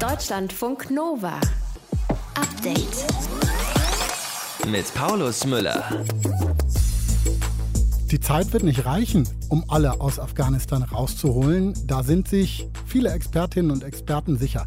Deutschlandfunk Nova. Update. Mit Paulus Müller. Die Zeit wird nicht reichen, um alle aus Afghanistan rauszuholen. Da sind sich viele Expertinnen und Experten sicher.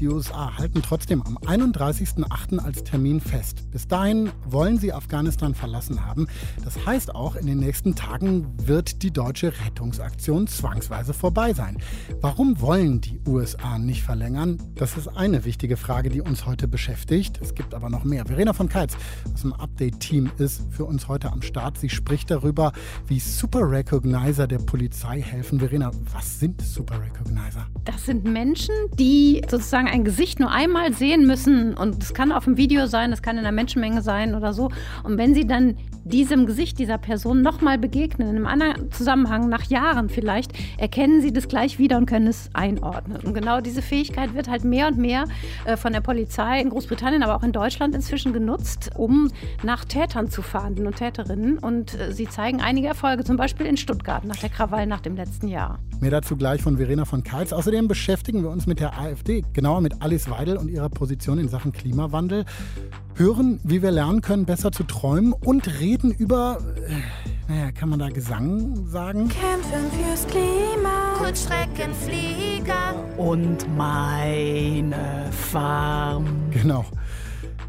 Die USA halten trotzdem am 31.08. als Termin fest. Bis dahin wollen sie Afghanistan verlassen haben. Das heißt auch, in den nächsten Tagen wird die deutsche Rettungsaktion zwangsweise vorbei sein. Warum wollen die USA nicht verlängern? Das ist eine wichtige Frage, die uns heute beschäftigt. Es gibt aber noch mehr. Verena von Keitz aus dem Update-Team ist für uns heute am Start. Sie spricht darüber, wie Super Recognizer der Polizei helfen. Verena, was sind Super Recognizer? Das sind Menschen, die sozusagen ein Gesicht nur einmal sehen müssen und es kann auf dem Video sein, es kann in einer Menschenmenge sein oder so. Und wenn sie dann diesem Gesicht dieser Person nochmal begegnen, in einem anderen Zusammenhang, nach Jahren vielleicht, erkennen sie das gleich wieder und können es einordnen. Und genau diese Fähigkeit wird halt mehr und mehr äh, von der Polizei in Großbritannien, aber auch in Deutschland inzwischen genutzt, um nach Tätern zu fahnden und Täterinnen. Und äh, sie zeigen einige Erfolge, zum Beispiel in Stuttgart nach der Krawall nach dem letzten Jahr. Mehr dazu gleich von Verena von Keitz. Außerdem beschäftigen wir uns mit der AfD, genauer mit Alice Weidel und ihrer Position in Sachen Klimawandel. Hören, wie wir lernen können, besser zu träumen und reden über, äh, naja, kann man da Gesang sagen? Kämpfen fürs Klima. Kurzstreckenflieger. Und meine Farm. Genau.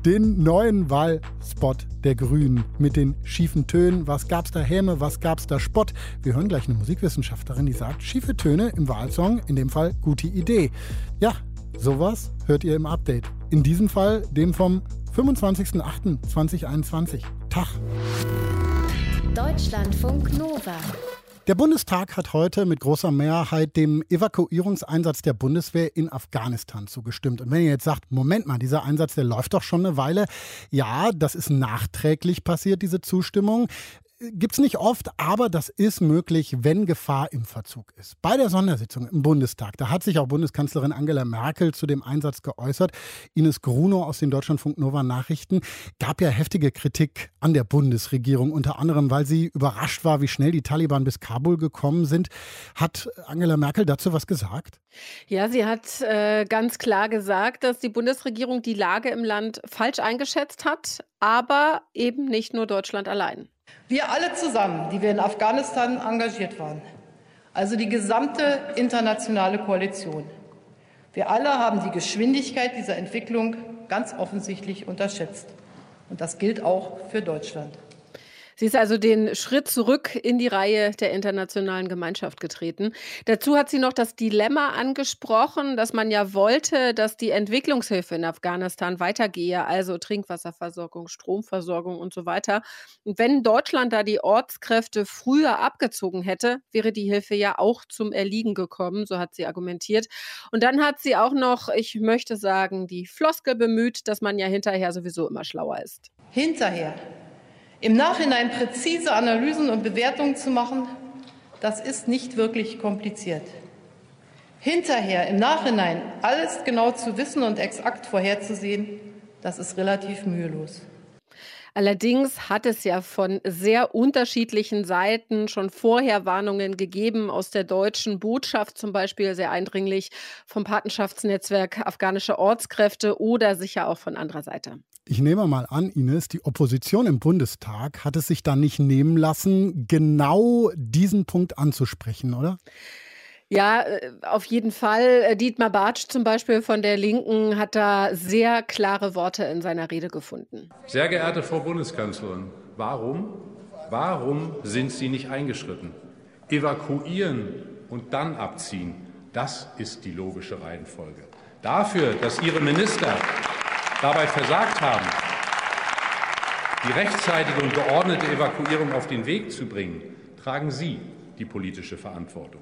Den neuen Wahlspot der Grünen mit den schiefen Tönen. Was gab's da Häme, was gab's da Spott? Wir hören gleich eine Musikwissenschaftlerin, die sagt, schiefe Töne im Wahlsong, in dem Fall gute Idee. Ja, sowas hört ihr im Update. In diesem Fall dem vom 25.08.2021. Tag. Deutschlandfunk Nova. Der Bundestag hat heute mit großer Mehrheit dem Evakuierungseinsatz der Bundeswehr in Afghanistan zugestimmt. Und wenn ihr jetzt sagt, Moment mal, dieser Einsatz, der läuft doch schon eine Weile. Ja, das ist nachträglich passiert, diese Zustimmung. Gibt es nicht oft, aber das ist möglich, wenn Gefahr im Verzug ist. Bei der Sondersitzung im Bundestag, da hat sich auch Bundeskanzlerin Angela Merkel zu dem Einsatz geäußert. Ines Grunow aus den Deutschlandfunk Nova Nachrichten gab ja heftige Kritik an der Bundesregierung, unter anderem, weil sie überrascht war, wie schnell die Taliban bis Kabul gekommen sind. Hat Angela Merkel dazu was gesagt? Ja, sie hat äh, ganz klar gesagt, dass die Bundesregierung die Lage im Land falsch eingeschätzt hat, aber eben nicht nur Deutschland allein. Wir alle zusammen, die wir in Afghanistan engagiert waren, also die gesamte internationale Koalition, wir alle haben die Geschwindigkeit dieser Entwicklung ganz offensichtlich unterschätzt. Und das gilt auch für Deutschland. Sie ist also den Schritt zurück in die Reihe der internationalen Gemeinschaft getreten. Dazu hat sie noch das Dilemma angesprochen, dass man ja wollte, dass die Entwicklungshilfe in Afghanistan weitergehe, also Trinkwasserversorgung, Stromversorgung und so weiter. Und wenn Deutschland da die Ortskräfte früher abgezogen hätte, wäre die Hilfe ja auch zum Erliegen gekommen, so hat sie argumentiert. Und dann hat sie auch noch, ich möchte sagen, die Floskel bemüht, dass man ja hinterher sowieso immer schlauer ist. Hinterher im Nachhinein präzise Analysen und Bewertungen zu machen, das ist nicht wirklich kompliziert. Hinterher, im Nachhinein, alles genau zu wissen und exakt vorherzusehen, das ist relativ mühelos. Allerdings hat es ja von sehr unterschiedlichen Seiten schon vorher Warnungen gegeben, aus der deutschen Botschaft zum Beispiel sehr eindringlich, vom Patenschaftsnetzwerk afghanische Ortskräfte oder sicher auch von anderer Seite. Ich nehme mal an, Ines, die Opposition im Bundestag hat es sich da nicht nehmen lassen, genau diesen Punkt anzusprechen, oder? Ja, äh, auf jeden Fall. Äh, Dietmar Bartsch zum Beispiel von der Linken hat da sehr klare Worte in seiner Rede gefunden. Sehr geehrte Frau Bundeskanzlerin, warum, warum sind Sie nicht eingeschritten? Evakuieren und dann abziehen, das ist die logische Reihenfolge. Dafür, dass Ihre Minister dabei versagt haben, die rechtzeitige und geordnete Evakuierung auf den Weg zu bringen, tragen Sie die politische Verantwortung.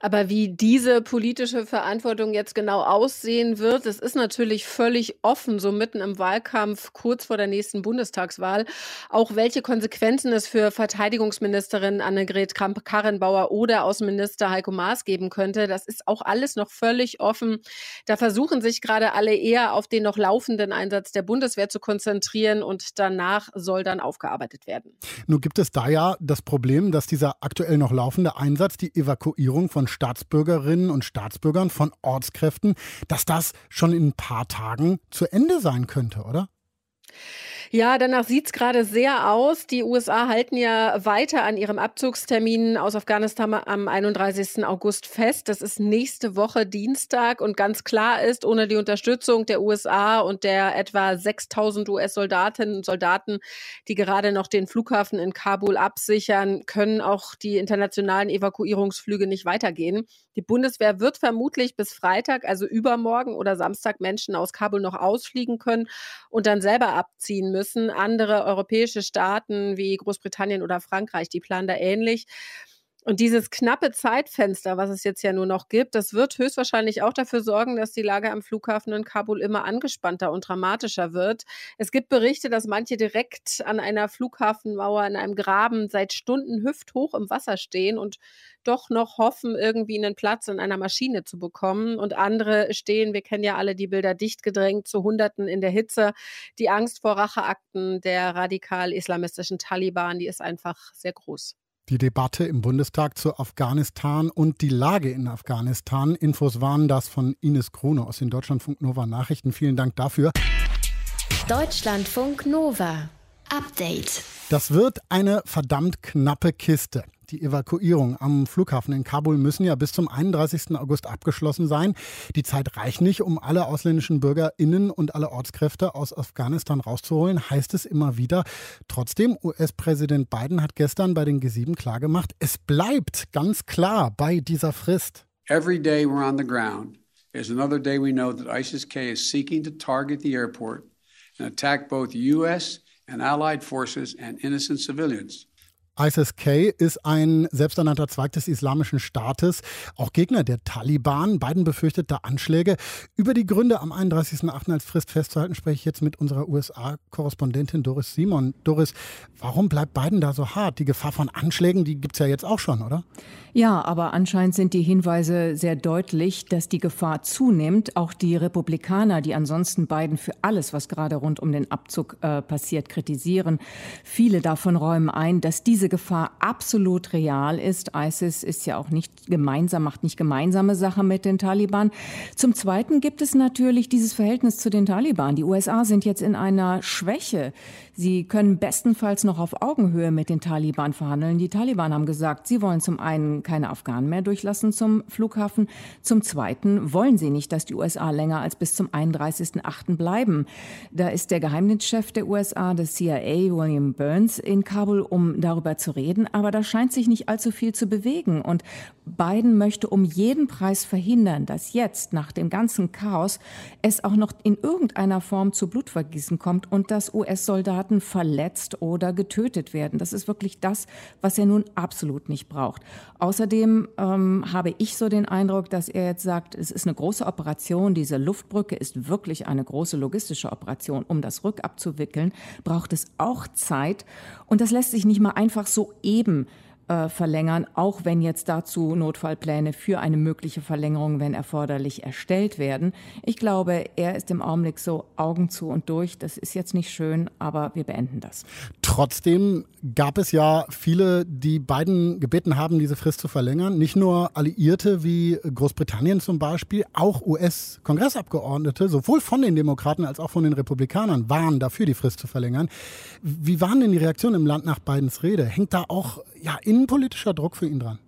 Aber wie diese politische Verantwortung jetzt genau aussehen wird, das ist natürlich völlig offen, so mitten im Wahlkampf, kurz vor der nächsten Bundestagswahl. Auch welche Konsequenzen es für Verteidigungsministerin Annegret Kramp-Karrenbauer oder Außenminister Heiko Maas geben könnte, das ist auch alles noch völlig offen. Da versuchen sich gerade alle eher auf den noch laufenden Einsatz der Bundeswehr zu konzentrieren und danach soll dann aufgearbeitet werden. Nun gibt es da ja das Problem, dass dieser aktuell noch laufende Einsatz, die Evakuierung von Staatsbürgerinnen und Staatsbürgern, von Ortskräften, dass das schon in ein paar Tagen zu Ende sein könnte, oder? Ja, danach sieht es gerade sehr aus. Die USA halten ja weiter an ihrem Abzugstermin aus Afghanistan am 31. August fest. Das ist nächste Woche Dienstag und ganz klar ist, ohne die Unterstützung der USA und der etwa 6000 US-Soldatinnen und Soldaten, die gerade noch den Flughafen in Kabul absichern, können auch die internationalen Evakuierungsflüge nicht weitergehen. Die Bundeswehr wird vermutlich bis Freitag, also übermorgen oder Samstag Menschen aus Kabul noch ausfliegen können und dann selber abziehen müssen. Andere europäische Staaten wie Großbritannien oder Frankreich, die planen da ähnlich. Und dieses knappe Zeitfenster, was es jetzt ja nur noch gibt, das wird höchstwahrscheinlich auch dafür sorgen, dass die Lage am Flughafen in Kabul immer angespannter und dramatischer wird. Es gibt Berichte, dass manche direkt an einer Flughafenmauer in einem Graben seit Stunden hüfthoch im Wasser stehen und doch noch hoffen, irgendwie einen Platz in einer Maschine zu bekommen. Und andere stehen, wir kennen ja alle die Bilder, dicht gedrängt zu Hunderten in der Hitze. Die Angst vor Racheakten der radikal-islamistischen Taliban, die ist einfach sehr groß die Debatte im Bundestag zu Afghanistan und die Lage in Afghanistan. Infos waren das von Ines Krone aus den Deutschlandfunk Nova Nachrichten. Vielen Dank dafür. Deutschlandfunk Nova. Update. Das wird eine verdammt knappe Kiste. Die Evakuierung am Flughafen in Kabul müssen ja bis zum 31. August abgeschlossen sein. Die Zeit reicht nicht, um alle ausländischen BürgerInnen und alle Ortskräfte aus Afghanistan rauszuholen, heißt es immer wieder. Trotzdem, US-Präsident Biden hat gestern bei den G7 klargemacht, es bleibt ganz klar bei dieser Frist. Every day we're on the ground is another day we know that ISIS-K is seeking to target the airport and attack both U.S. and allied forces and innocent civilians. ISIS-K ist ein selbsternannter Zweig des Islamischen Staates, auch Gegner der Taliban. Biden befürchtet da Anschläge. Über die Gründe am 31.08. als Frist festzuhalten, spreche ich jetzt mit unserer USA-Korrespondentin Doris Simon. Doris, warum bleibt Biden da so hart? Die Gefahr von Anschlägen, die gibt es ja jetzt auch schon, oder? Ja, aber anscheinend sind die Hinweise sehr deutlich, dass die Gefahr zunimmt. Auch die Republikaner, die ansonsten Biden für alles, was gerade rund um den Abzug äh, passiert, kritisieren, viele davon räumen ein, dass diese Gefahr absolut real ist. ISIS ist ja auch nicht gemeinsam, macht nicht gemeinsame Sache mit den Taliban. Zum Zweiten gibt es natürlich dieses Verhältnis zu den Taliban. Die USA sind jetzt in einer Schwäche. Sie können bestenfalls noch auf Augenhöhe mit den Taliban verhandeln. Die Taliban haben gesagt, sie wollen zum einen keine Afghanen mehr durchlassen zum Flughafen. Zum Zweiten wollen sie nicht, dass die USA länger als bis zum 31.8. bleiben. Da ist der Geheimdienstchef der USA, des CIA, William Burns, in Kabul, um darüber zu reden, aber da scheint sich nicht allzu viel zu bewegen. Und Biden möchte um jeden Preis verhindern, dass jetzt nach dem ganzen Chaos es auch noch in irgendeiner Form zu Blutvergießen kommt und dass US-Soldaten verletzt oder getötet werden. Das ist wirklich das, was er nun absolut nicht braucht. Außerdem ähm, habe ich so den Eindruck, dass er jetzt sagt, es ist eine große Operation. Diese Luftbrücke ist wirklich eine große logistische Operation. Um das rückabzuwickeln, braucht es auch Zeit. Und das lässt sich nicht mal einfach so eben äh, verlängern, auch wenn jetzt dazu Notfallpläne für eine mögliche Verlängerung, wenn erforderlich, erstellt werden. Ich glaube, er ist im Augenblick so Augen zu und durch. Das ist jetzt nicht schön, aber wir beenden das. Trotzdem gab es ja viele, die beiden gebeten haben, diese Frist zu verlängern. Nicht nur Alliierte wie Großbritannien zum Beispiel, auch US-Kongressabgeordnete, sowohl von den Demokraten als auch von den Republikanern, waren dafür, die Frist zu verlängern. Wie waren denn die Reaktionen im Land nach Bidens Rede? Hängt da auch ja, innenpolitischer Druck für ihn dran?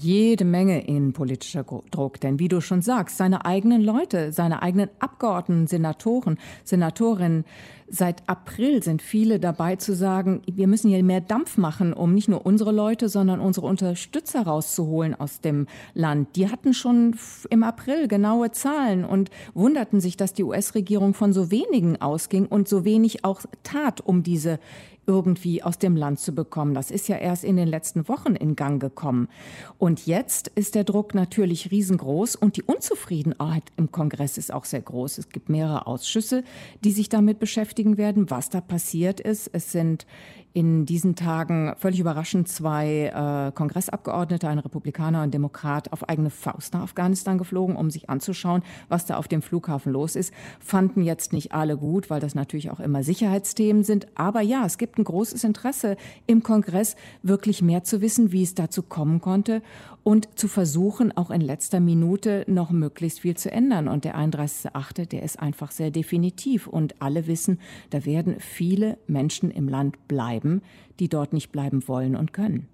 jede Menge innenpolitischer Druck. Denn wie du schon sagst, seine eigenen Leute, seine eigenen Abgeordneten, Senatoren, Senatorinnen, seit April sind viele dabei zu sagen, wir müssen hier mehr Dampf machen, um nicht nur unsere Leute, sondern unsere Unterstützer rauszuholen aus dem Land. Die hatten schon im April genaue Zahlen und wunderten sich, dass die US-Regierung von so wenigen ausging und so wenig auch tat, um diese irgendwie aus dem Land zu bekommen. Das ist ja erst in den letzten Wochen in Gang gekommen. Und jetzt ist der Druck natürlich riesengroß und die Unzufriedenheit im Kongress ist auch sehr groß. Es gibt mehrere Ausschüsse, die sich damit beschäftigen werden, was da passiert ist. Es sind in diesen Tagen völlig überraschend zwei äh, Kongressabgeordnete, ein Republikaner und Demokrat, auf eigene Faust nach Afghanistan geflogen, um sich anzuschauen, was da auf dem Flughafen los ist. Fanden jetzt nicht alle gut, weil das natürlich auch immer Sicherheitsthemen sind. Aber ja, es gibt ein großes Interesse im Kongress, wirklich mehr zu wissen, wie es dazu kommen konnte und zu versuchen, auch in letzter Minute noch möglichst viel zu ändern. Und der 31.8., der ist einfach sehr definitiv. Und alle wissen, da werden viele Menschen im Land bleiben, die dort nicht bleiben wollen und können.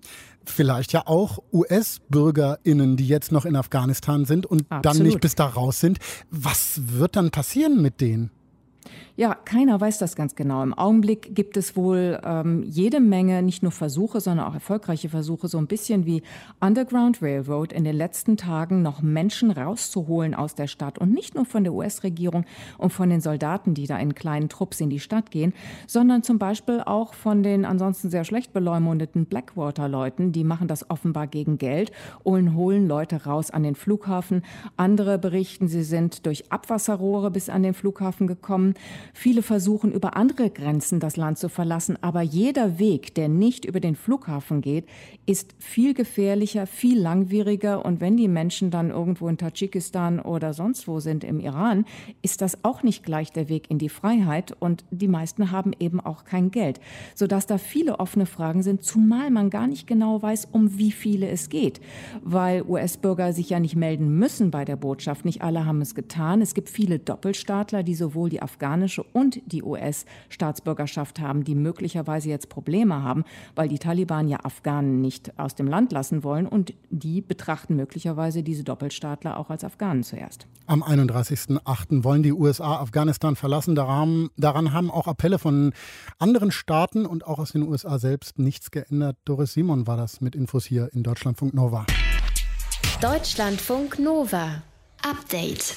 Vielleicht ja auch US-BürgerInnen, die jetzt noch in Afghanistan sind und Absolut. dann nicht bis da raus sind. Was wird dann passieren mit denen? Ja, keiner weiß das ganz genau. Im Augenblick gibt es wohl ähm, jede Menge, nicht nur Versuche, sondern auch erfolgreiche Versuche, so ein bisschen wie Underground Railroad in den letzten Tagen noch Menschen rauszuholen aus der Stadt. Und nicht nur von der US-Regierung und von den Soldaten, die da in kleinen Trupps in die Stadt gehen, sondern zum Beispiel auch von den ansonsten sehr schlecht beleumundeten Blackwater-Leuten. Die machen das offenbar gegen Geld und holen Leute raus an den Flughafen. Andere berichten, sie sind durch Abwasserrohre bis an den Flughafen gekommen. Viele versuchen über andere Grenzen das Land zu verlassen, aber jeder Weg, der nicht über den Flughafen geht, ist viel gefährlicher, viel langwieriger und wenn die Menschen dann irgendwo in Tadschikistan oder sonst wo sind im Iran, ist das auch nicht gleich der Weg in die Freiheit und die meisten haben eben auch kein Geld, sodass da viele offene Fragen sind, zumal man gar nicht genau weiß, um wie viele es geht, weil US-Bürger sich ja nicht melden müssen bei der Botschaft. Nicht alle haben es getan. Es gibt viele Doppelstaatler, die sowohl die afghanische afghanische und die US-Staatsbürgerschaft haben, die möglicherweise jetzt Probleme haben, weil die Taliban ja Afghanen nicht aus dem Land lassen wollen und die betrachten möglicherweise diese Doppelstaatler auch als Afghanen zuerst. Am 31.08. wollen die USA Afghanistan verlassen. Daran, daran haben auch Appelle von anderen Staaten und auch aus den USA selbst nichts geändert. Doris Simon war das mit Infos hier in Deutschlandfunk Nova. Deutschlandfunk Nova. Update.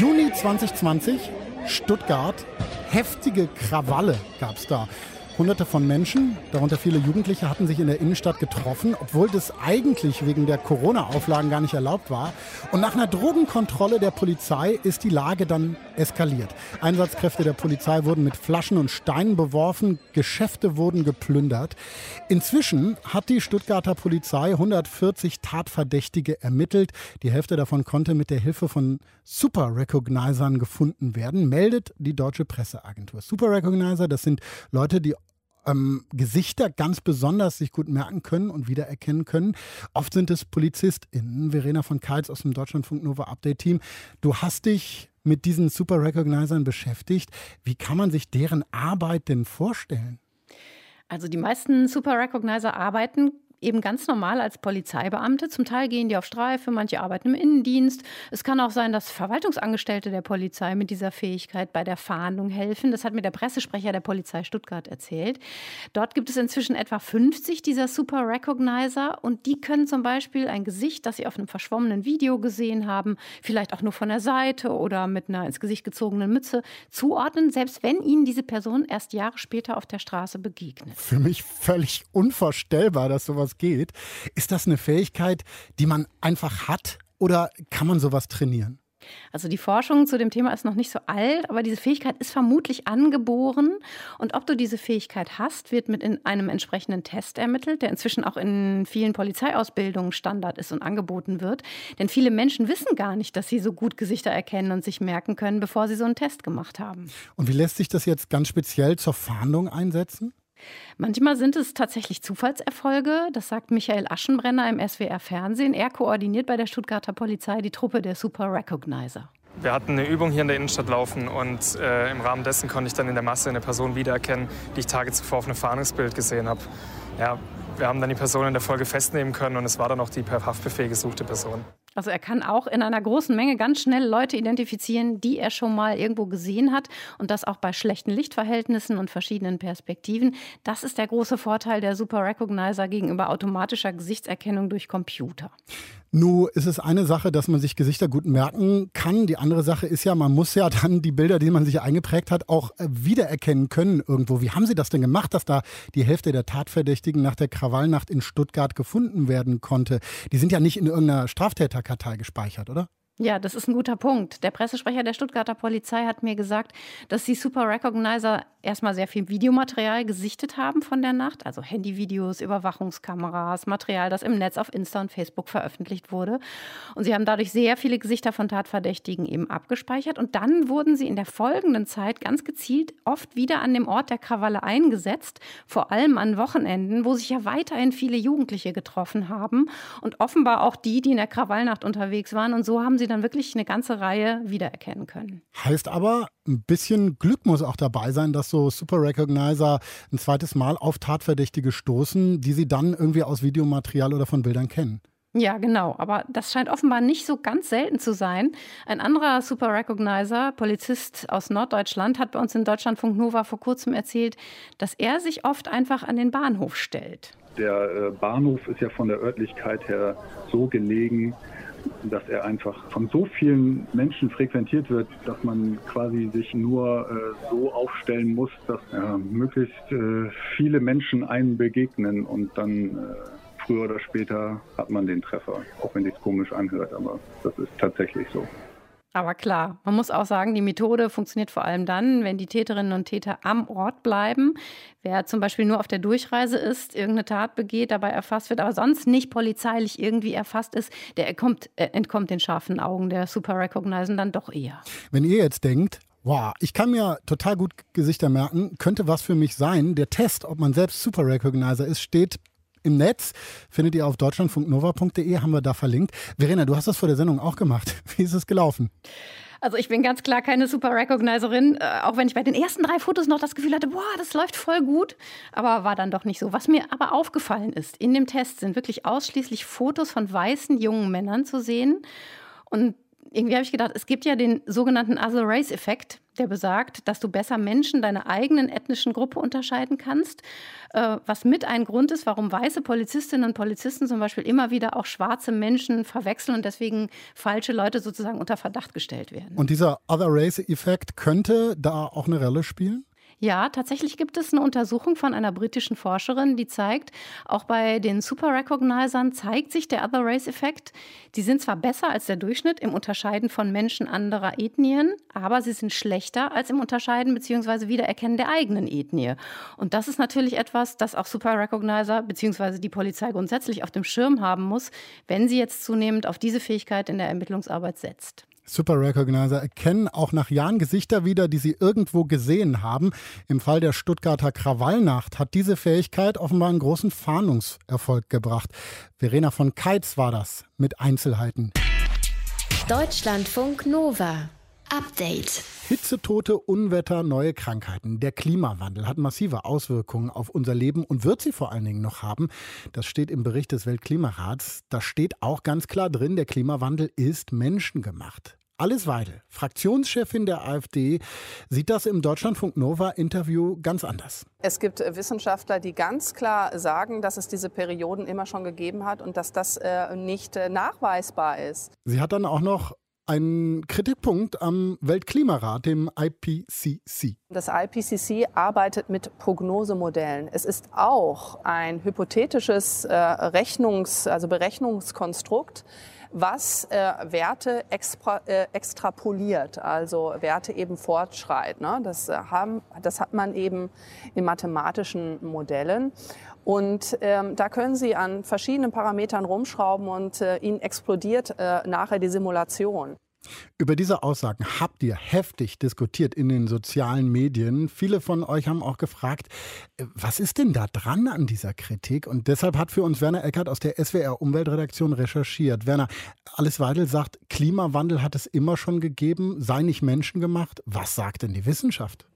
Juni 2020, Stuttgart. Heftige Krawalle gab es da. Hunderte von Menschen, darunter viele Jugendliche, hatten sich in der Innenstadt getroffen, obwohl das eigentlich wegen der Corona-Auflagen gar nicht erlaubt war. Und nach einer Drogenkontrolle der Polizei ist die Lage dann eskaliert. Einsatzkräfte der Polizei wurden mit Flaschen und Steinen beworfen, Geschäfte wurden geplündert. Inzwischen hat die Stuttgarter Polizei 140 Tatverdächtige ermittelt. Die Hälfte davon konnte mit der Hilfe von Super Recognizern gefunden werden, meldet die deutsche Presseagentur. Super Recognizer, das sind Leute, die ähm, Gesichter ganz besonders sich gut merken können und wiedererkennen können. Oft sind es PolizistInnen. Verena von Keitz aus dem Deutschlandfunk Nova Update Team. Du hast dich mit diesen Super Recognizern beschäftigt. Wie kann man sich deren Arbeit denn vorstellen? Also die meisten Super Recognizer arbeiten eben ganz normal als Polizeibeamte. Zum Teil gehen die auf Streife, manche arbeiten im Innendienst. Es kann auch sein, dass Verwaltungsangestellte der Polizei mit dieser Fähigkeit bei der Fahndung helfen. Das hat mir der Pressesprecher der Polizei Stuttgart erzählt. Dort gibt es inzwischen etwa 50 dieser Super Recognizer und die können zum Beispiel ein Gesicht, das sie auf einem verschwommenen Video gesehen haben, vielleicht auch nur von der Seite oder mit einer ins Gesicht gezogenen Mütze zuordnen, selbst wenn ihnen diese Person erst Jahre später auf der Straße begegnet. Für mich völlig unvorstellbar, dass sowas sowas geht. Ist das eine Fähigkeit, die man einfach hat oder kann man sowas trainieren? Also die Forschung zu dem Thema ist noch nicht so alt, aber diese Fähigkeit ist vermutlich angeboren. Und ob du diese Fähigkeit hast, wird mit in einem entsprechenden Test ermittelt, der inzwischen auch in vielen Polizeiausbildungen Standard ist und angeboten wird. Denn viele Menschen wissen gar nicht, dass sie so gut Gesichter erkennen und sich merken können, bevor sie so einen Test gemacht haben. Und wie lässt sich das jetzt ganz speziell zur Fahndung einsetzen? Manchmal sind es tatsächlich Zufallserfolge, das sagt Michael Aschenbrenner im SWR Fernsehen. Er koordiniert bei der Stuttgarter Polizei die Truppe der Super Recognizer. Wir hatten eine Übung hier in der Innenstadt laufen und äh, im Rahmen dessen konnte ich dann in der Masse eine Person wiedererkennen, die ich Tage zuvor auf einem Fahndungsbild gesehen habe. Ja, wir haben dann die Person in der Folge festnehmen können und es war dann auch die per Haftbefehl gesuchte Person. Also er kann auch in einer großen Menge ganz schnell Leute identifizieren, die er schon mal irgendwo gesehen hat und das auch bei schlechten Lichtverhältnissen und verschiedenen Perspektiven. Das ist der große Vorteil der Super Recognizer gegenüber automatischer Gesichtserkennung durch Computer. Nun ist es eine Sache, dass man sich Gesichter gut merken kann. Die andere Sache ist ja, man muss ja dann die Bilder, die man sich eingeprägt hat, auch äh, wiedererkennen können irgendwo. Wie haben Sie das denn gemacht, dass da die Hälfte der Tatverdächtigen nach der Krawallnacht in Stuttgart gefunden werden konnte? Die sind ja nicht in irgendeiner Straftäterkartei gespeichert, oder? Ja, das ist ein guter Punkt. Der Pressesprecher der Stuttgarter Polizei hat mir gesagt, dass die Super Recognizer erstmal sehr viel Videomaterial gesichtet haben von der Nacht, also Handyvideos, Überwachungskameras, Material, das im Netz auf Insta und Facebook veröffentlicht wurde. Und sie haben dadurch sehr viele Gesichter von Tatverdächtigen eben abgespeichert. Und dann wurden sie in der folgenden Zeit ganz gezielt oft wieder an dem Ort der Krawalle eingesetzt, vor allem an Wochenenden, wo sich ja weiterhin viele Jugendliche getroffen haben und offenbar auch die, die in der Krawallnacht unterwegs waren. Und so haben sie dann wirklich eine ganze Reihe wiedererkennen können. Heißt aber, ein bisschen Glück muss auch dabei sein, dass so Super Recognizer ein zweites Mal auf Tatverdächtige stoßen, die sie dann irgendwie aus Videomaterial oder von Bildern kennen. Ja, genau. Aber das scheint offenbar nicht so ganz selten zu sein. Ein anderer Super Recognizer, Polizist aus Norddeutschland, hat bei uns in Deutschlandfunk Nova vor kurzem erzählt, dass er sich oft einfach an den Bahnhof stellt. Der äh, Bahnhof ist ja von der Örtlichkeit her so gelegen, dass er einfach von so vielen Menschen frequentiert wird, dass man quasi sich nur äh, so aufstellen muss, dass äh, möglichst äh, viele Menschen einem begegnen und dann äh, früher oder später hat man den Treffer, auch wenn es komisch anhört, aber das ist tatsächlich so. Aber klar, man muss auch sagen, die Methode funktioniert vor allem dann, wenn die Täterinnen und Täter am Ort bleiben. Wer zum Beispiel nur auf der Durchreise ist, irgendeine Tat begeht, dabei erfasst wird, aber sonst nicht polizeilich irgendwie erfasst ist, der entkommt, äh, entkommt den scharfen Augen der Super Recognizen dann doch eher. Wenn ihr jetzt denkt, Wow, ich kann mir total gut Gesichter merken, könnte was für mich sein. Der Test, ob man selbst Super Recognizer ist, steht im Netz. Findet ihr auf deutschlandfunknova.de, haben wir da verlinkt. Verena, du hast das vor der Sendung auch gemacht. Wie ist es gelaufen? Also ich bin ganz klar keine Super Recognizerin, äh, auch wenn ich bei den ersten drei Fotos noch das Gefühl hatte, boah, das läuft voll gut, aber war dann doch nicht so. Was mir aber aufgefallen ist, in dem Test sind wirklich ausschließlich Fotos von weißen jungen Männern zu sehen und irgendwie habe ich gedacht, es gibt ja den sogenannten Other Race Effekt, der besagt, dass du besser Menschen deiner eigenen ethnischen Gruppe unterscheiden kannst, äh, was mit ein Grund ist, warum weiße Polizistinnen und Polizisten zum Beispiel immer wieder auch schwarze Menschen verwechseln und deswegen falsche Leute sozusagen unter Verdacht gestellt werden. Und dieser Other Race Effekt könnte da auch eine Rolle spielen? Ja, tatsächlich gibt es eine Untersuchung von einer britischen Forscherin, die zeigt, auch bei den Super Recognizern zeigt sich der Other Race Effekt. Die sind zwar besser als der Durchschnitt im Unterscheiden von Menschen anderer Ethnien, aber sie sind schlechter als im Unterscheiden bzw. Wiedererkennen der eigenen Ethnie. Und das ist natürlich etwas, das auch Super Recognizer bzw. die Polizei grundsätzlich auf dem Schirm haben muss, wenn sie jetzt zunehmend auf diese Fähigkeit in der Ermittlungsarbeit setzt. Super Recognizer erkennen auch nach Jahren Gesichter wieder, die sie irgendwo gesehen haben. Im Fall der Stuttgarter Krawallnacht hat diese Fähigkeit offenbar einen großen Fahndungserfolg gebracht. Verena von Keitz war das mit Einzelheiten. Deutschlandfunk Nova. Update. Hitzetote, Unwetter, neue Krankheiten. Der Klimawandel hat massive Auswirkungen auf unser Leben und wird sie vor allen Dingen noch haben. Das steht im Bericht des Weltklimarats. Da steht auch ganz klar drin, der Klimawandel ist menschengemacht. Alice Weidel, Fraktionschefin der AfD, sieht das im Deutschlandfunk Nova Interview ganz anders. Es gibt Wissenschaftler, die ganz klar sagen, dass es diese Perioden immer schon gegeben hat und dass das äh, nicht äh, nachweisbar ist. Sie hat dann auch noch einen Kritikpunkt am Weltklimarat, dem IPCC. Das IPCC arbeitet mit Prognosemodellen. Es ist auch ein hypothetisches äh, Rechnungs-, also Berechnungskonstrukt, was äh, Werte extra, äh, extrapoliert, also Werte eben fortschreitet. Ne? Das, äh, haben, das hat man eben in mathematischen Modellen. Und ähm, da können Sie an verschiedenen Parametern rumschrauben und äh, Ihnen explodiert äh, nachher die Simulation. Über diese Aussagen habt ihr heftig diskutiert in den sozialen Medien. Viele von euch haben auch gefragt, äh, was ist denn da dran an dieser Kritik? Und deshalb hat für uns Werner Eckert aus der SWR Umweltredaktion recherchiert. Werner, Alice Weidel sagt, Klimawandel hat es immer schon gegeben, sei nicht menschengemacht. Was sagt denn die Wissenschaft?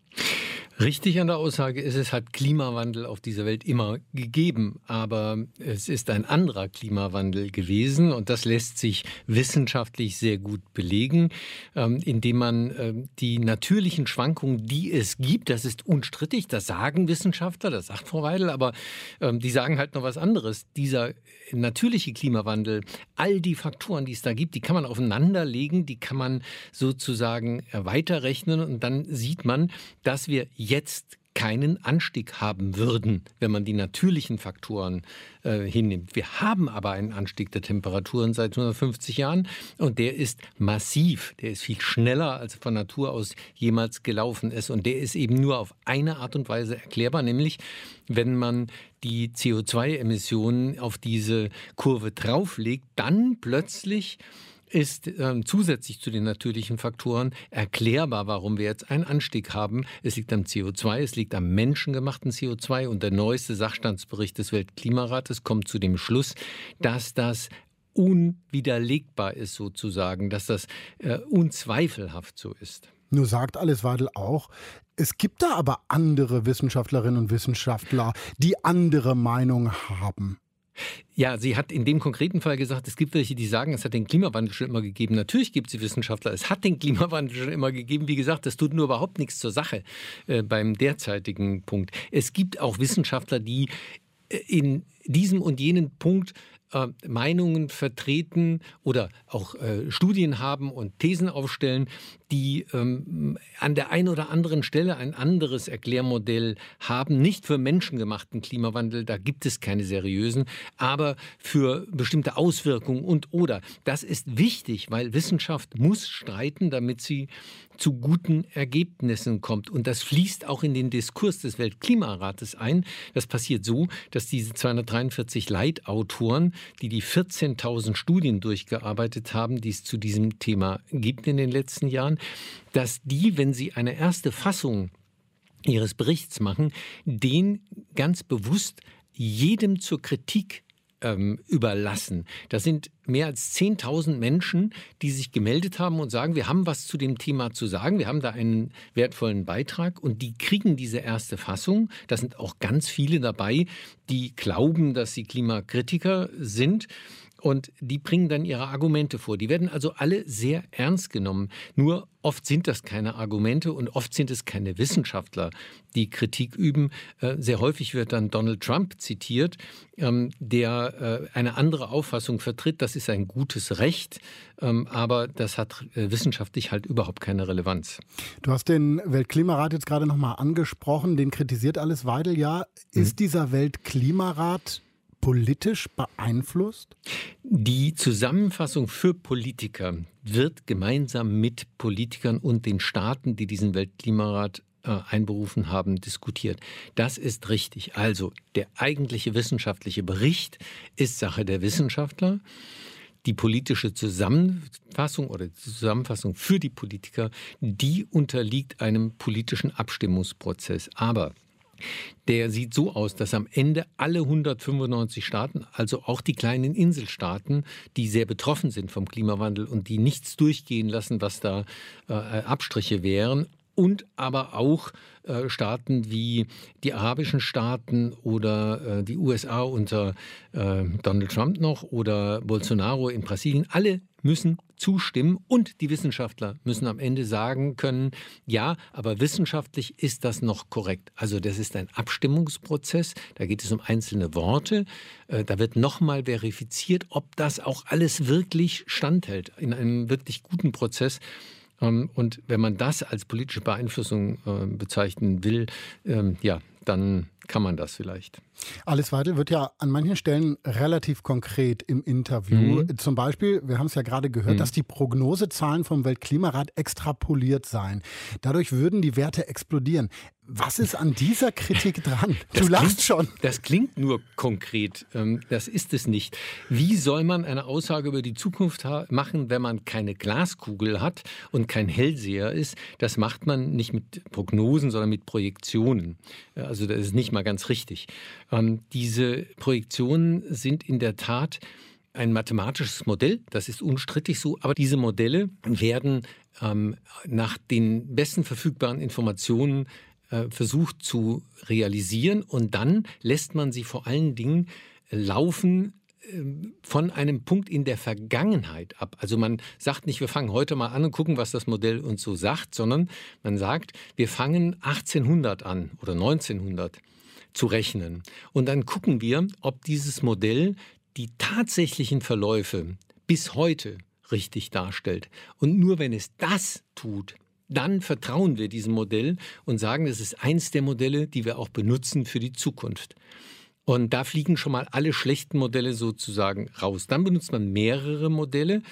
Richtig an der Aussage ist, es hat Klimawandel auf dieser Welt immer gegeben, aber es ist ein anderer Klimawandel gewesen und das lässt sich wissenschaftlich sehr gut belegen, ähm, indem man ähm, die natürlichen Schwankungen, die es gibt, das ist unstrittig, das sagen Wissenschaftler, das sagt Frau Weidel, aber ähm, die sagen halt noch was anderes. Dieser natürliche Klimawandel, all die Faktoren, die es da gibt, die kann man aufeinanderlegen, die kann man sozusagen weiterrechnen und dann sieht man, dass wir jetzt keinen Anstieg haben würden, wenn man die natürlichen Faktoren äh, hinnimmt. Wir haben aber einen Anstieg der Temperaturen seit 150 Jahren und der ist massiv. Der ist viel schneller, als von Natur aus jemals gelaufen ist. Und der ist eben nur auf eine Art und Weise erklärbar, nämlich wenn man die CO2-Emissionen auf diese Kurve drauflegt, dann plötzlich ist ähm, zusätzlich zu den natürlichen Faktoren erklärbar, warum wir jetzt einen Anstieg haben. Es liegt am CO2, es liegt am menschengemachten CO2 und der neueste Sachstandsbericht des Weltklimarates kommt zu dem Schluss, dass das unwiderlegbar ist sozusagen, dass das äh, unzweifelhaft so ist. Nur sagt Alice Weidel auch, es gibt da aber andere Wissenschaftlerinnen und Wissenschaftler, die andere Meinung haben. Ja, sie hat in dem konkreten Fall gesagt, es gibt welche, die sagen, es hat den Klimawandel schon immer gegeben. Natürlich gibt es Wissenschaftler, es hat den Klimawandel schon immer gegeben. Wie gesagt, das tut nur überhaupt nichts zur Sache äh, beim derzeitigen Punkt. Es gibt auch Wissenschaftler, die äh, in diesem und jenen Punkt äh, Meinungen vertreten oder auch äh, Studien haben und Thesen aufstellen, die ähm, an der einen oder anderen Stelle ein anderes Erklärmodell haben. Nicht für menschengemachten Klimawandel, da gibt es keine seriösen, aber für bestimmte Auswirkungen und oder. Das ist wichtig, weil Wissenschaft muss streiten, damit sie zu guten Ergebnissen kommt. Und das fließt auch in den Diskurs des Weltklimarates ein. Das passiert so, dass diese 243 Leitautoren, die die 14.000 Studien durchgearbeitet haben, die es zu diesem Thema gibt in den letzten Jahren, dass die, wenn sie eine erste Fassung ihres Berichts machen, den ganz bewusst jedem zur Kritik ähm, überlassen. Das sind mehr als 10.000 Menschen, die sich gemeldet haben und sagen, wir haben was zu dem Thema zu sagen, wir haben da einen wertvollen Beitrag und die kriegen diese erste Fassung. Da sind auch ganz viele dabei, die glauben, dass sie Klimakritiker sind und die bringen dann ihre Argumente vor. Die werden also alle sehr ernst genommen. Nur oft sind das keine Argumente und oft sind es keine Wissenschaftler, die Kritik üben. Äh, sehr häufig wird dann Donald Trump zitiert, ähm, der äh, eine andere Auffassung vertritt. Das ist ein gutes Recht, ähm, aber das hat äh, wissenschaftlich halt überhaupt keine Relevanz. Du hast den Weltklimarat jetzt gerade nochmal angesprochen. Den kritisiert alles Weidel ja. Ist mhm. dieser Weltklimarat politisch beeinflusst? Die Zusammenfassung für Politiker wird gemeinsam mit Politikern und den Staaten, die diesen Weltklimarat äh, einberufen haben, diskutiert. Das ist richtig. Also der eigentliche wissenschaftliche Bericht ist Sache der Wissenschaftler. Die politische Zusammenfassung oder die Zusammenfassung für die Politiker, die unterliegt einem politischen Abstimmungsprozess. Aber der sieht so aus, dass am Ende alle 195 Staaten, also auch die kleinen Inselstaaten, die sehr betroffen sind vom Klimawandel und die nichts durchgehen lassen, was da äh, Abstriche wären, und aber auch äh, Staaten wie die arabischen Staaten oder äh, die USA unter äh, Donald Trump noch oder Bolsonaro in Brasilien, alle müssen zustimmen und die Wissenschaftler müssen am Ende sagen können, ja, aber wissenschaftlich ist das noch korrekt. Also das ist ein Abstimmungsprozess, da geht es um einzelne Worte, äh, da wird nochmal verifiziert, ob das auch alles wirklich standhält in einem wirklich guten Prozess. Ähm, und wenn man das als politische Beeinflussung äh, bezeichnen will, ähm, ja, dann kann man das vielleicht. Alice Weidel wird ja an manchen Stellen relativ konkret im Interview. Mhm. Zum Beispiel, wir haben es ja gerade gehört, mhm. dass die Prognosezahlen vom Weltklimarat extrapoliert seien. Dadurch würden die Werte explodieren. Was ist an dieser Kritik dran? Du lachst schon. Das klingt nur konkret. Ähm, das ist es nicht. Wie soll man eine Aussage über die Zukunft machen, wenn man keine Glaskugel hat und kein Hellseher ist? Das macht man nicht mit Prognosen, sondern mit Projektionen. Also das ist nicht mal ganz richtig. Ähm, diese Projektionen sind in der Tat ein mathematisches Modell, das ist unstrittig so, aber diese Modelle werden ähm, nach den besten verfügbaren Informationen äh, versucht zu realisieren und dann lässt man sie vor allen Dingen laufen ähm, von einem Punkt in der Vergangenheit ab. Also man sagt nicht, wir fangen heute mal an und gucken, was das Modell uns so sagt, sondern man sagt, wir fangen 1800 an oder 1900 zu rechnen. Und dann gucken wir, ob dieses Modell die tatsächlichen Verläufe bis heute richtig darstellt. Und nur wenn es das tut, dann vertrauen wir diesem Modell und sagen, es ist eins der Modelle, die wir auch benutzen für die Zukunft. Und da fliegen schon mal alle schlechten Modelle sozusagen raus. Dann benutzt man mehrere Modelle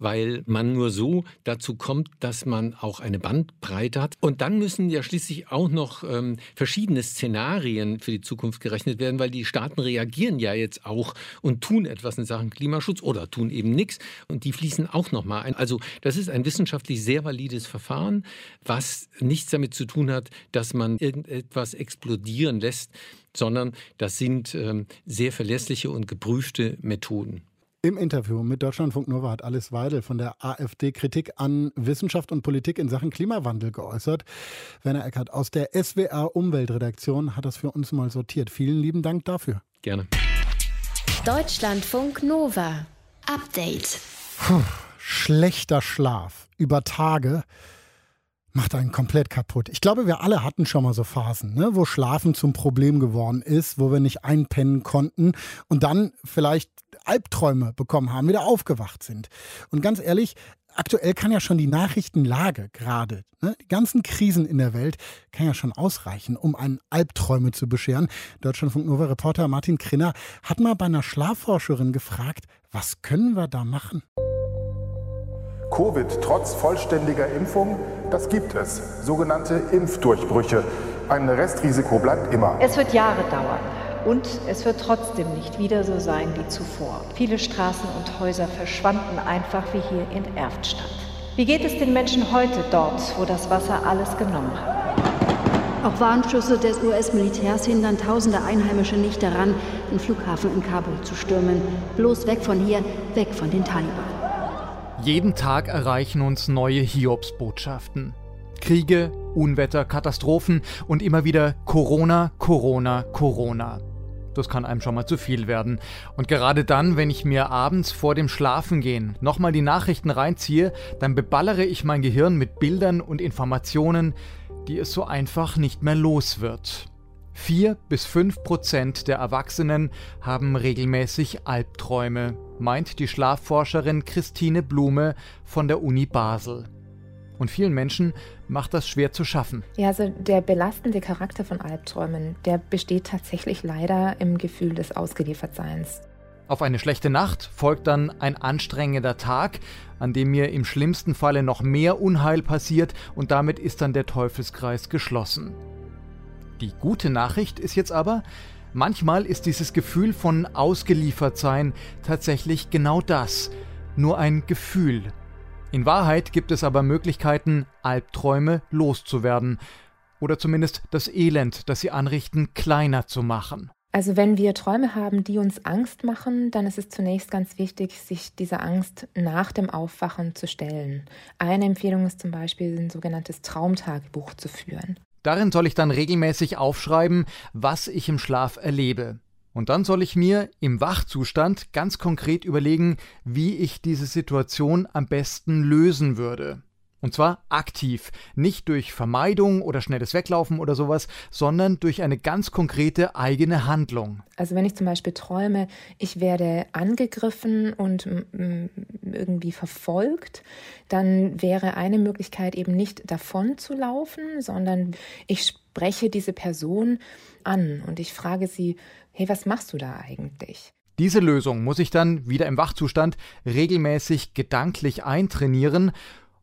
weil man nur so dazu kommt, dass man auch eine Bandbreite hat. Und dann müssen ja schließlich auch noch ähm, verschiedene Szenarien für die Zukunft gerechnet werden, weil die Staaten reagieren ja jetzt auch und tun etwas in Sachen Klimaschutz oder tun eben nichts. Und die fließen auch nochmal ein. Also das ist ein wissenschaftlich sehr valides Verfahren, was nichts damit zu tun hat, dass man irgendetwas explodieren lässt, sondern das sind ähm, sehr verlässliche und geprüfte Methoden. Im Interview mit Deutschlandfunk Nova hat Alice Weidel von der AfD Kritik an Wissenschaft und Politik in Sachen Klimawandel geäußert. Werner Eckert aus der SWR Umweltredaktion hat das für uns mal sortiert. Vielen lieben Dank dafür. Gerne. Deutschlandfunk Nova. Update. Puh, schlechter Schlaf über Tage macht einen komplett kaputt. Ich glaube, wir alle hatten schon mal so Phasen, ne, wo Schlafen zum Problem geworden ist, wo wir nicht einpennen konnten und dann vielleicht Albträume bekommen haben, wieder aufgewacht sind. Und ganz ehrlich, aktuell kann ja schon die Nachrichtenlage gerade, ne, die ganzen Krisen in der Welt, kann ja schon ausreichen, um einen Albträume zu bescheren. Deutschlandfunk Nova Reporter Martin Krinner hat mal bei einer Schlafforscherin gefragt, was können wir da machen? Covid trotz vollständiger Impfung, das gibt es. Sogenannte Impfdurchbrüche. Ein Restrisiko bleibt immer. Es wird Jahre dauern. Und es wird trotzdem nicht wieder so sein wie zuvor. Viele Straßen und Häuser verschwanden einfach wie hier in Erftstadt. Wie geht es den Menschen heute dort, wo das Wasser alles genommen hat? Auch Warnschüsse des US-Militärs hindern tausende Einheimische nicht daran, den Flughafen in Kabul zu stürmen. Bloß weg von hier, weg von den Taliban. Jeden Tag erreichen uns neue Hiobsbotschaften. Kriege, Unwetter, Katastrophen und immer wieder Corona, Corona, Corona. Das kann einem schon mal zu viel werden. Und gerade dann, wenn ich mir abends vor dem Schlafengehen nochmal die Nachrichten reinziehe, dann beballere ich mein Gehirn mit Bildern und Informationen, die es so einfach nicht mehr los wird. Vier bis fünf Prozent der Erwachsenen haben regelmäßig Albträume, meint die Schlafforscherin Christine Blume von der Uni Basel. Und vielen Menschen macht das schwer zu schaffen. Ja, also der belastende Charakter von Albträumen, der besteht tatsächlich leider im Gefühl des Ausgeliefertseins. Auf eine schlechte Nacht folgt dann ein anstrengender Tag, an dem mir im schlimmsten Falle noch mehr Unheil passiert und damit ist dann der Teufelskreis geschlossen. Die gute Nachricht ist jetzt aber, manchmal ist dieses Gefühl von Ausgeliefertsein tatsächlich genau das, nur ein Gefühl. In Wahrheit gibt es aber Möglichkeiten, Albträume loszuwerden oder zumindest das Elend, das sie anrichten, kleiner zu machen. Also wenn wir Träume haben, die uns Angst machen, dann ist es zunächst ganz wichtig, sich dieser Angst nach dem Aufwachen zu stellen. Eine Empfehlung ist zum Beispiel, ein sogenanntes Traumtagebuch zu führen. Darin soll ich dann regelmäßig aufschreiben, was ich im Schlaf erlebe. Und dann soll ich mir im Wachzustand ganz konkret überlegen, wie ich diese Situation am besten lösen würde. Und zwar aktiv, nicht durch Vermeidung oder schnelles Weglaufen oder sowas, sondern durch eine ganz konkrete eigene Handlung. Also wenn ich zum Beispiel träume, ich werde angegriffen und irgendwie verfolgt, dann wäre eine Möglichkeit eben nicht davon zu laufen, sondern ich spreche diese Person an und ich frage sie, hey, was machst du da eigentlich? Diese Lösung muss ich dann wieder im Wachzustand regelmäßig gedanklich eintrainieren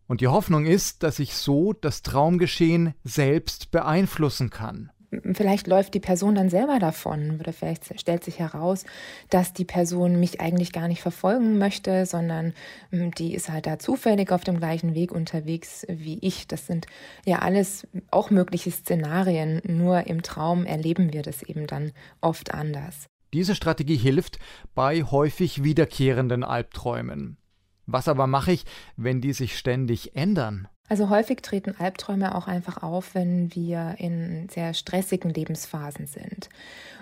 und die Hoffnung ist, dass ich so das Traumgeschehen selbst beeinflussen kann. Vielleicht läuft die Person dann selber davon oder vielleicht stellt sich heraus, dass die Person mich eigentlich gar nicht verfolgen möchte, sondern die ist halt da zufällig auf dem gleichen Weg unterwegs wie ich. Das sind ja alles auch mögliche Szenarien, nur im Traum erleben wir das eben dann oft anders. Diese Strategie hilft bei häufig wiederkehrenden Albträumen. Was aber mache ich, wenn die sich ständig ändern? Also häufig treten Albträume auch einfach auf, wenn wir in sehr stressigen Lebensphasen sind.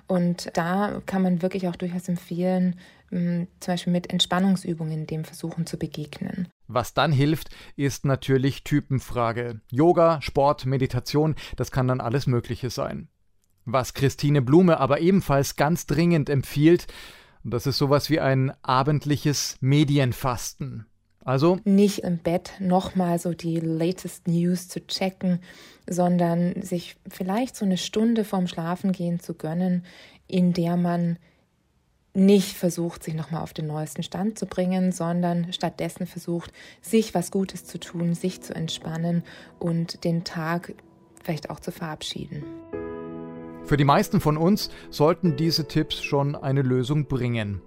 Und da kann man wirklich auch durchaus empfehlen, zum Beispiel mit Entspannungsübungen dem versuchen zu begegnen. Was dann hilft, ist natürlich Typenfrage. Yoga, Sport, Meditation, das kann dann alles Mögliche sein. Was Christine Blume aber ebenfalls ganz dringend empfiehlt, das ist sowas wie ein abendliches Medienfasten. Also nicht im Bett nochmal so die latest News zu checken, sondern sich vielleicht so eine Stunde vorm Schlafengehen zu gönnen, in der man nicht versucht, sich nochmal auf den neuesten Stand zu bringen, sondern stattdessen versucht, sich was Gutes zu tun, sich zu entspannen und den Tag vielleicht auch zu verabschieden. Für die meisten von uns sollten diese Tipps schon eine Lösung bringen.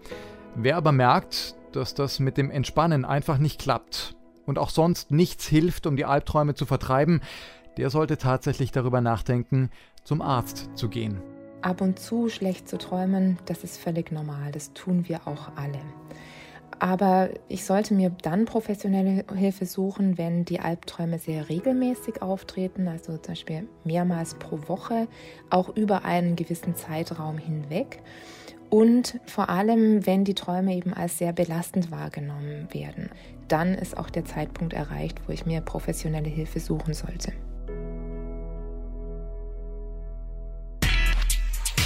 Wer aber merkt, dass das mit dem Entspannen einfach nicht klappt und auch sonst nichts hilft, um die Albträume zu vertreiben, der sollte tatsächlich darüber nachdenken, zum Arzt zu gehen. Ab und zu schlecht zu träumen, das ist völlig normal, das tun wir auch alle. Aber ich sollte mir dann professionelle Hilfe suchen, wenn die Albträume sehr regelmäßig auftreten, also zum Beispiel mehrmals pro Woche, auch über einen gewissen Zeitraum hinweg. Und vor allem, wenn die Träume eben als sehr belastend wahrgenommen werden, dann ist auch der Zeitpunkt erreicht, wo ich mir professionelle Hilfe suchen sollte.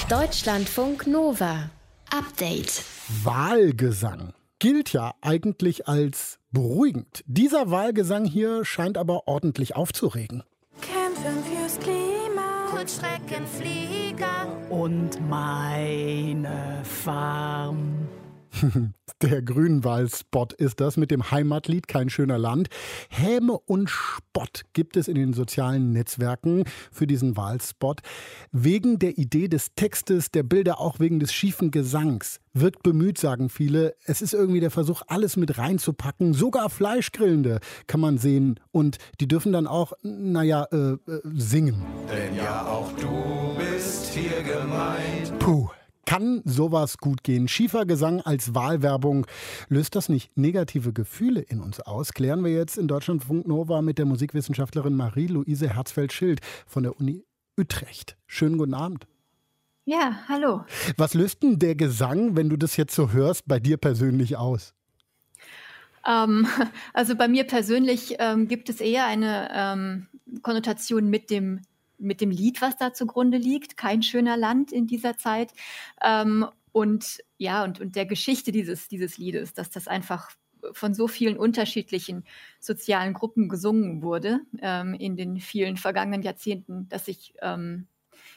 Deutschlandfunk Nova. Update. Wahlgesang gilt ja eigentlich als beruhigend. Dieser Wahlgesang hier scheint aber ordentlich aufzuregen. Kurzstreckenflieger. Und meine Farm. Der Grünwahlspot ist das mit dem Heimatlied Kein schöner Land. Häme und Spott gibt es in den sozialen Netzwerken für diesen Wahlspot. Wegen der Idee des Textes, der Bilder, auch wegen des schiefen Gesangs. Wirkt bemüht, sagen viele. Es ist irgendwie der Versuch, alles mit reinzupacken. Sogar Fleischgrillende kann man sehen. Und die dürfen dann auch, naja, äh, äh, singen. Denn ja, auch du bist hier gemeint. Puh. Kann sowas gut gehen? Schiefer Gesang als Wahlwerbung, löst das nicht negative Gefühle in uns aus? Klären wir jetzt in Deutschlandfunk Nova mit der Musikwissenschaftlerin Marie-Louise Herzfeld-Schild von der Uni Utrecht. Schönen guten Abend. Ja, hallo. Was löst denn der Gesang, wenn du das jetzt so hörst, bei dir persönlich aus? Ähm, also bei mir persönlich ähm, gibt es eher eine ähm, Konnotation mit dem mit dem Lied, was da zugrunde liegt. Kein schöner Land in dieser Zeit. Ähm, und ja, und, und der Geschichte dieses, dieses Liedes, dass das einfach von so vielen unterschiedlichen sozialen Gruppen gesungen wurde ähm, in den vielen vergangenen Jahrzehnten, dass ich ähm,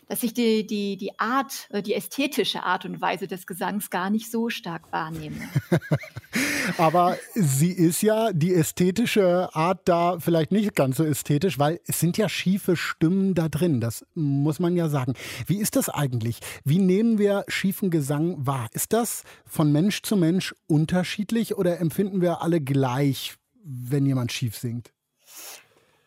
dass ich die, die, die Art, äh, die ästhetische Art und Weise des Gesangs gar nicht so stark wahrnehme. Aber sie ist ja die ästhetische Art da vielleicht nicht ganz so ästhetisch, weil es sind ja schiefe Stimmen da drin. Das muss man ja sagen. Wie ist das eigentlich? Wie nehmen wir schiefen Gesang wahr? Ist das von Mensch zu Mensch unterschiedlich oder empfinden wir alle gleich, wenn jemand schief singt?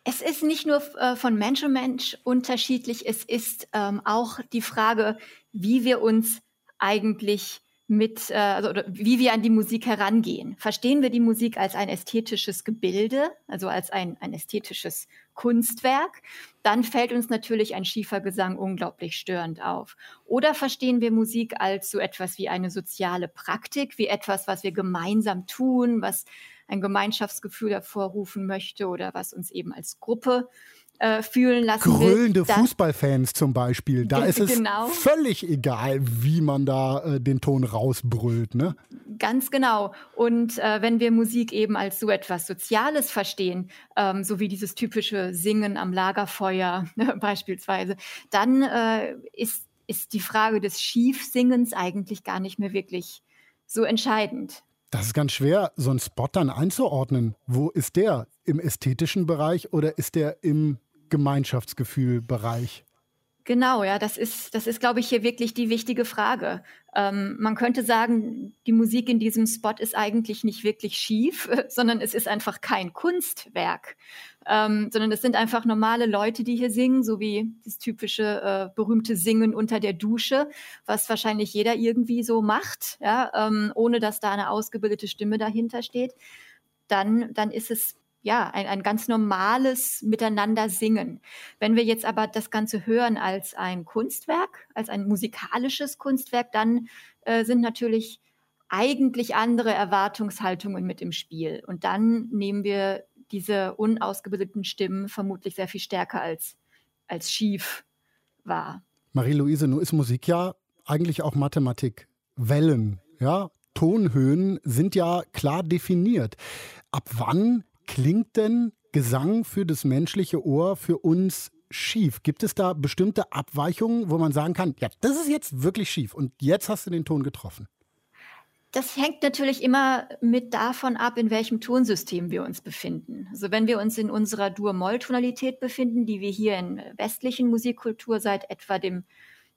Es ist nicht nur äh, von Mensch zu Mensch unterschiedlich, es ist ähm, auch die Frage, wie wir uns eigentlich mit, äh, also wie wir an die Musik herangehen. Verstehen wir die Musik als ein ästhetisches Gebilde, also als ein, ein ästhetisches Kunstwerk, dann fällt uns natürlich ein schiefer Gesang unglaublich störend auf. Oder verstehen wir Musik als so etwas wie eine soziale Praktik, wie etwas, was wir gemeinsam tun, was ein Gemeinschaftsgefühl hervorrufen möchte oder was uns eben als Gruppe äh, fühlen lassen Grölende will. Fußballfans zum Beispiel. Da ist es genau. völlig egal, wie man da äh, den Ton rausbrüllt. Ne? Ganz genau. Und äh, wenn wir Musik eben als so etwas Soziales verstehen, ähm, so wie dieses typische Singen am Lagerfeuer beispielsweise, dann äh, ist, ist die Frage des Schiefsingens eigentlich gar nicht mehr wirklich so entscheidend. Das ist ganz schwer, so einen Spot dann einzuordnen. Wo ist der? Im ästhetischen Bereich oder ist der im Gemeinschaftsgefühlbereich? Genau, ja, das ist, das ist, glaube ich, hier wirklich die wichtige Frage. Ähm, man könnte sagen, die Musik in diesem Spot ist eigentlich nicht wirklich schief, sondern es ist einfach kein Kunstwerk, ähm, sondern es sind einfach normale Leute, die hier singen, so wie das typische äh, berühmte Singen unter der Dusche, was wahrscheinlich jeder irgendwie so macht, ja, ähm, ohne dass da eine ausgebildete Stimme dahinter steht. Dann, dann ist es ja, ein, ein ganz normales Miteinander singen. Wenn wir jetzt aber das Ganze hören als ein Kunstwerk, als ein musikalisches Kunstwerk, dann äh, sind natürlich eigentlich andere Erwartungshaltungen mit im Spiel. Und dann nehmen wir diese unausgebildeten Stimmen vermutlich sehr viel stärker als, als schief wahr. Marie-Louise, nun ist Musik ja eigentlich auch Mathematik. Wellen, ja, Tonhöhen sind ja klar definiert. Ab wann klingt denn Gesang für das menschliche Ohr für uns schief? Gibt es da bestimmte Abweichungen, wo man sagen kann, ja, das ist jetzt wirklich schief und jetzt hast du den Ton getroffen? Das hängt natürlich immer mit davon ab, in welchem Tonsystem wir uns befinden. Also wenn wir uns in unserer Dur-Moll-Tonalität befinden, die wir hier in westlichen Musikkultur seit etwa dem,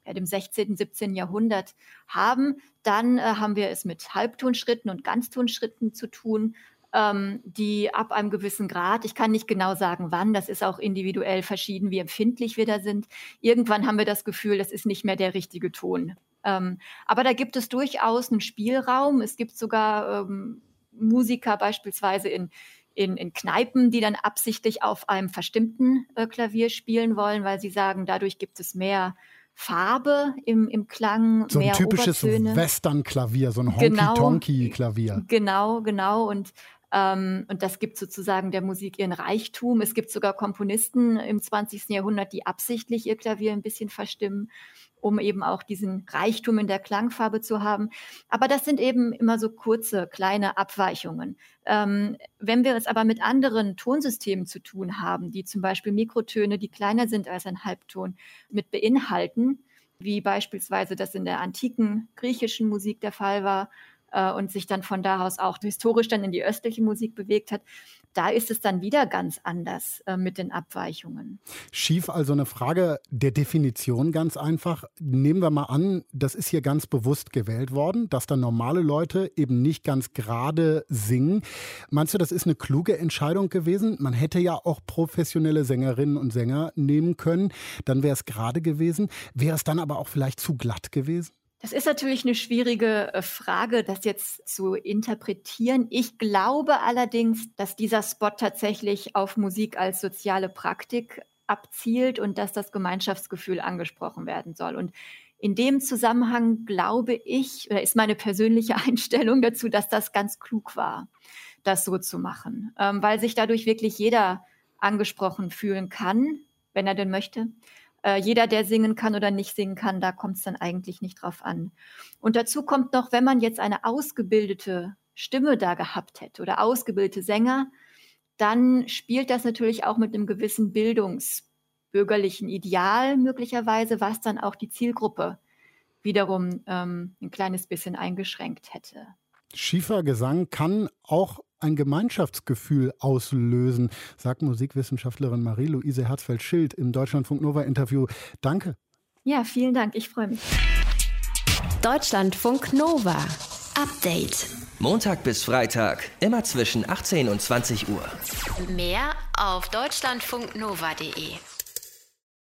ja, dem 16., 17. Jahrhundert haben, dann äh, haben wir es mit Halbtonschritten und Ganztonschritten zu tun ähm, die ab einem gewissen Grad, ich kann nicht genau sagen, wann, das ist auch individuell verschieden, wie empfindlich wir da sind. Irgendwann haben wir das Gefühl, das ist nicht mehr der richtige Ton. Ähm, aber da gibt es durchaus einen Spielraum. Es gibt sogar ähm, Musiker beispielsweise in, in, in Kneipen, die dann absichtlich auf einem verstimmten äh, Klavier spielen wollen, weil sie sagen, dadurch gibt es mehr Farbe im, im Klang, so ein typisches Western-Klavier, so ein Honky-Tonky-Klavier. Genau, genau, genau. Und ähm, und das gibt sozusagen der Musik ihren Reichtum. Es gibt sogar Komponisten im 20. Jahrhundert, die absichtlich ihr Klavier ein bisschen verstimmen, um eben auch diesen Reichtum in der Klangfarbe zu haben. Aber das sind eben immer so kurze, kleine Abweichungen. Ähm, wenn wir es aber mit anderen Tonsystemen zu tun haben, die zum Beispiel Mikrotöne, die kleiner sind als ein Halbton, mit beinhalten, wie beispielsweise das in der antiken griechischen Musik der Fall war, äh, und sich dann von da aus auch historisch dann in die östliche Musik bewegt hat, da ist es dann wieder ganz anders äh, mit den Abweichungen. Schief also eine Frage der Definition ganz einfach. Nehmen wir mal an, das ist hier ganz bewusst gewählt worden, dass da normale Leute eben nicht ganz gerade singen. Meinst du, das ist eine kluge Entscheidung gewesen? Man hätte ja auch professionelle Sängerinnen und Sänger nehmen können. Dann wäre es gerade gewesen. Wäre es dann aber auch vielleicht zu glatt gewesen? Das ist natürlich eine schwierige äh, Frage, das jetzt zu interpretieren. Ich glaube allerdings, dass dieser Spot tatsächlich auf Musik als soziale Praktik abzielt und dass das Gemeinschaftsgefühl angesprochen werden soll. Und in dem Zusammenhang glaube ich, oder ist meine persönliche Einstellung dazu, dass das ganz klug war, das so zu machen, ähm, weil sich dadurch wirklich jeder angesprochen fühlen kann, wenn er denn möchte äh, jeder, der singen kann oder nicht singen kann, da kommt es dann eigentlich nicht drauf an. Und dazu kommt noch, wenn man jetzt eine ausgebildete Stimme da gehabt hätte oder ausgebildete Sänger, dann spielt das natürlich auch mit einem gewissen bildungsbürgerlichen Ideal möglicherweise, was dann auch die Zielgruppe wiederum ähm, ein kleines bisschen eingeschränkt hätte. Schiefer Gesang kann auch ein Gemeinschaftsgefühl auslösen, sagt Musikwissenschaftlerin Marie-Louise Herzfeld-Schild im Deutschlandfunk Nova-Interview. Danke. Ja, vielen Dank. Ich freue mich. Deutschlandfunk Nova. Update. Montag bis Freitag, immer zwischen 18 und 20 Uhr. Mehr auf deutschlandfunknova.de.